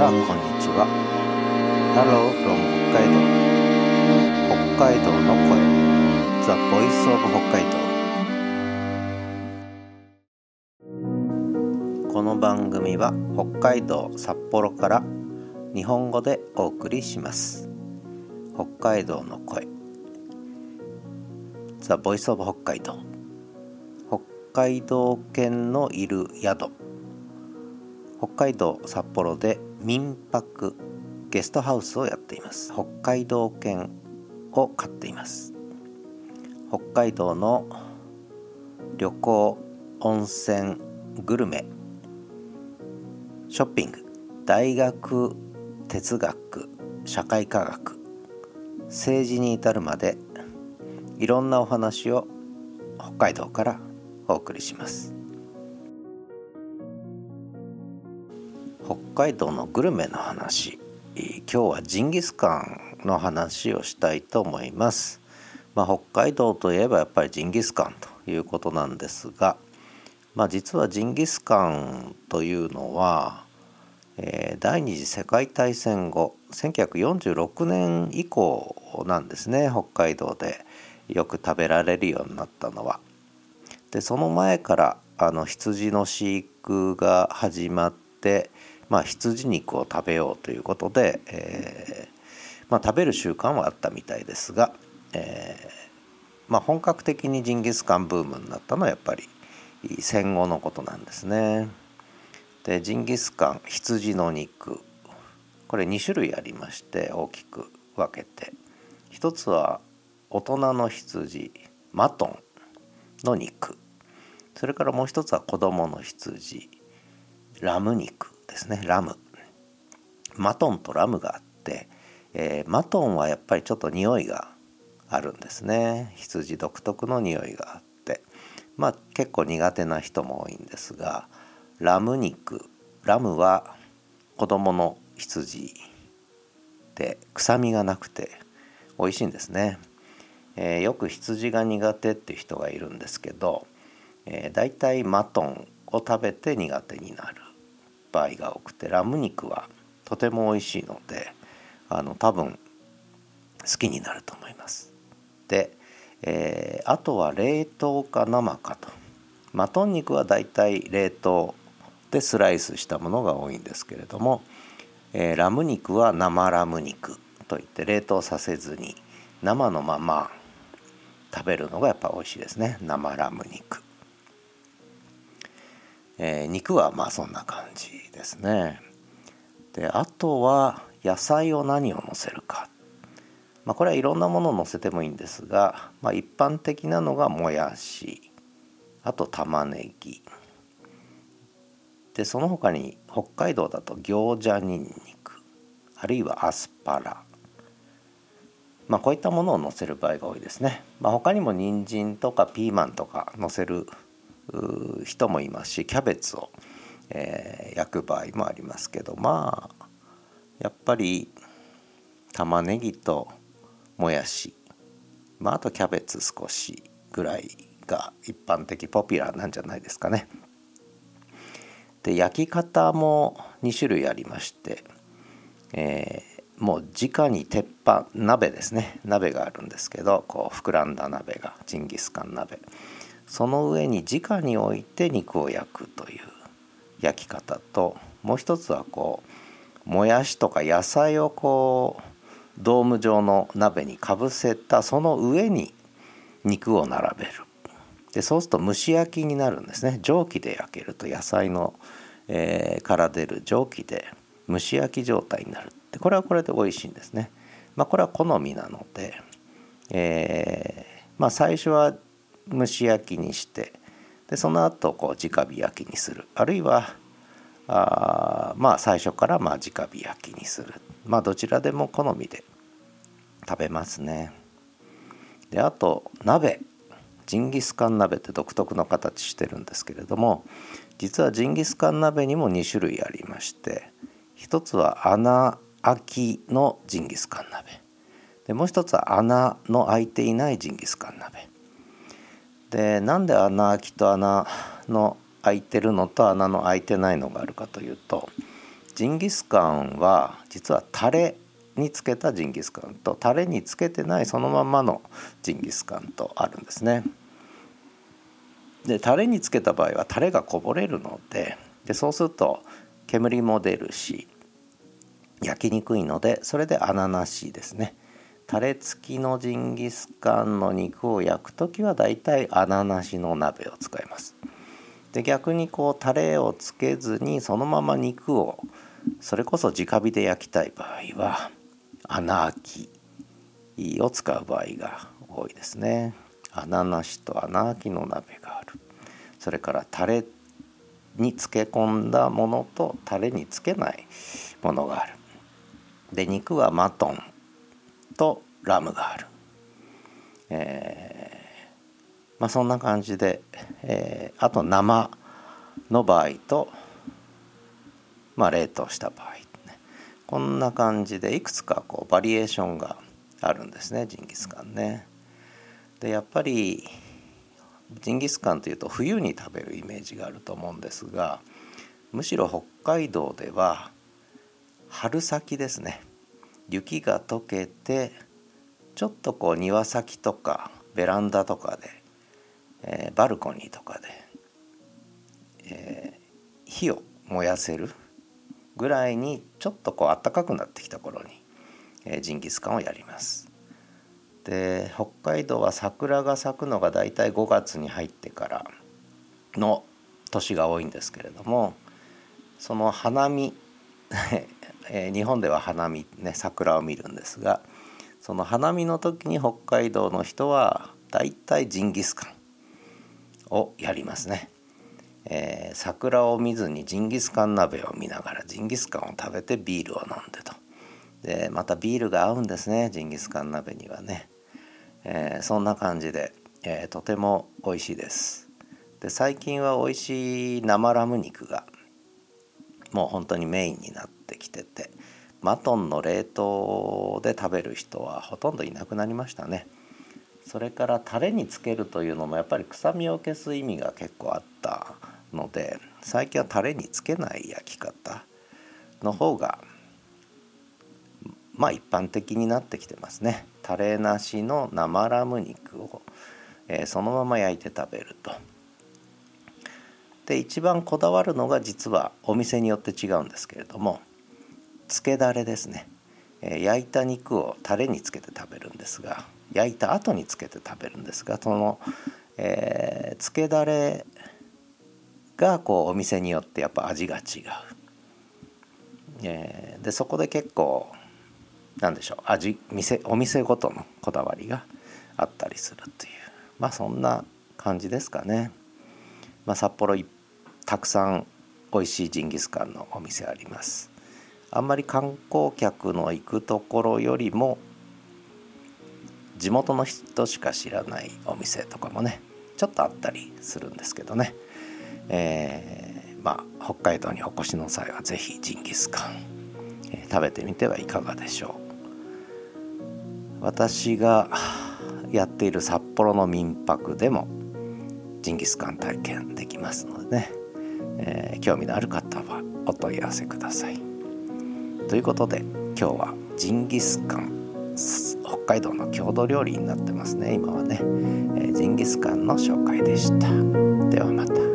からこんにちは。Hello from 北海道。北海道の声。The Voice of 北海道この番組は北海道札幌から日本語でお送りします。北海道の声。The Voice of 北海道北海道犬のいる宿。北海道札幌で民泊ゲストハウスをやっています。北海道犬を飼っています。北海道の旅行温泉グルメショッピング大学哲学社会科学政治に至るまでいろんなお話を北海道からお送りします。海道のグルメの話今日はジンギスカンの話をしたいと思います、まあ、北海道といえばやっぱりジンギスカンということなんですが、まあ、実はジンギスカンというのは、えー、第二次世界大戦後1946年以降なんですね北海道でよく食べられるようになったのは。でその前からあの羊の飼育が始まってまあ、羊肉を食べようということで、えーまあ、食べる習慣はあったみたいですが、えーまあ、本格的にジンギスカンブームになったのはやっぱり戦後のことなんですね。でジンギスカン羊の肉これ2種類ありまして大きく分けて。一つは大人の羊マトンの肉。それからもう一つは子供の羊ラム肉。ですねラム。マトンとラムがあって、えー、マトンはやっぱりちょっと匂いがあるんですね。羊独特の匂いがあって。まあ結構苦手な人も多いんですがラム肉。ラムは子供の羊で臭みがなくて美味しいんですね、えー、よく羊が苦手っていう人がいるんですけど、えー、だいたいマトンを食べて苦手になる。場合が多くてラム肉はとても美味しいのであの多分好きになると思います。で、えー、あとは冷凍か生かとマトン肉はだいたい冷凍でスライスしたものが多いんですけれども、えー、ラム肉は生ラム肉といって冷凍させずに生のまま食べるのがやっぱ美味しいですね生ラム肉。えー、肉はまあそんな感じですね。であとは野菜を何をのせるか、まあ、これはいろんなものをのせてもいいんですが、まあ、一般的なのがもやしあと玉ねぎ。でその他に北海道だと餃子にんにくあるいはアスパラ。まあこういったものをのせる場合が多いですね、まあ、他にも人参とかピーマンとかのせる人もいますしキャベツを、えー、焼く場合もありますけどまあやっぱり玉ねぎともやし、まあ、あとキャベツ少しぐらいが一般的ポピュラーなんじゃないですかね。で焼き方も2種類ありまして、えー、もう直に鉄板鍋ですね鍋があるんですけどこう膨らんだ鍋がジンギスカン鍋その上に直に置いて肉を焼くという焼き方ともう一つはこうもやしとか野菜をこうドーム状の鍋にかぶせたその上に肉を並べる。でそうすると蒸し焼きになるんですね。蒸気で焼けると野菜の、えー、から出る蒸気で蒸し焼き状態になる。でこれはこれで美味しいんですね。まあ、これは好みなので、えー、まあ、最初は蒸し焼きにしてでその後こう直火焼きにする。あるいはあまあ最初からまあ直火焼きにする。まあどちらでも好みで食べますね。であと鍋。ジンギスカン鍋って独特の形してるんですけれども実はジンギスカン鍋にも2種類ありまして一つは穴開きのジンギスカン鍋。でもう一つは穴の開いていないジンギスカン鍋。でなんで穴開きと穴の開いてるのと穴の開いてないのがあるかというとジンギスカンは実はタレにつけたジンギスカンとタレにつけてないそのままのジンギスカンとあるんですね。でタレにつけた場合はタレがこぼれるのででそうすると煙も出るし焼きにくいのでそれで穴なしですね。タレ付きのジンギスカンの肉を焼く時はだいたい穴なしの鍋を使います。で逆にこうタレをつけずにそのまま肉をそれこそ直火で焼きたい場合は穴あきを使う場合が多いですね。穴なしと穴あきの鍋がある。それからタレに漬け込んだものとタレにつけないものがある。で肉はマトン。とラムがある、えー、まあそんな感じで、えー、あと生の場合とまあ冷凍した場合こんな感じでいくつかこうバリエーションがあるんですねジンギスカンね。でやっぱりジンギスカンというと冬に食べるイメージがあると思うんですがむしろ北海道では春先ですね。雪が溶けてちょっとこう庭先とかベランダとかで、えー、バルコニーとかで、えー、火を燃やせるぐらいにちょっとこう暖かくなってきた頃に、えー、ジンギスカンをやります。で北海道は桜が咲くのがだいたい5月に入ってからの年が多いんですけれどもその花見 え日本では花見ね桜を見るんですがその花見の時に北海道の人はだいたいジンギスカンをやりますね。えー、桜を見ずにジンギスカン鍋を見ながらジンギスカンを食べてビールを飲んでと。でまたビールが合うんですねジンギスカン鍋にはね、えー、そんな感じで、えー、とても美味しいです。で最近は美味しい生ラム肉がもう本当にメインになってきててマトンの冷凍で食べる人はほとんどいなくなりましたね。それからタレにつけるというのもやっぱり臭みを消す意味が結構あったので最近はタレにつけない焼き方の方がまあ一般的になってきてますね。タレなしの生ラム肉を、えー、そのまま焼いて食べると。で一番こだわるのが実はお店によって違うんですけれどもつけだれですね、えー、焼いた肉をタレにつけて食べるんですが焼いた後につけて食べるんですがその、えー、つけだれがこうお店によってやっぱ味が違う。えー、でそこで結構なんでしょう味店お店ごとのこだわりがあったりするというまあそんな感じですかね。まあ、札幌たくさん美味しいジンギスカンのお店あります。あんまり観光客の行くところよりも地元の人しか知らないお店とかもねちょっとあったりするんですけどね。えー、まあ、北海道にお越しの際は是非ジンギスカン、えー、食べてみてはいかがでしょう。私がやっている札幌の民泊でもジンギスカン体験できますのでね、えー、興味のある方はお問い合わせください。ということで今日はジンギスカン北海道の郷土料理になってますね今はね、えー、ジンギスカンの紹介でした。ではまた。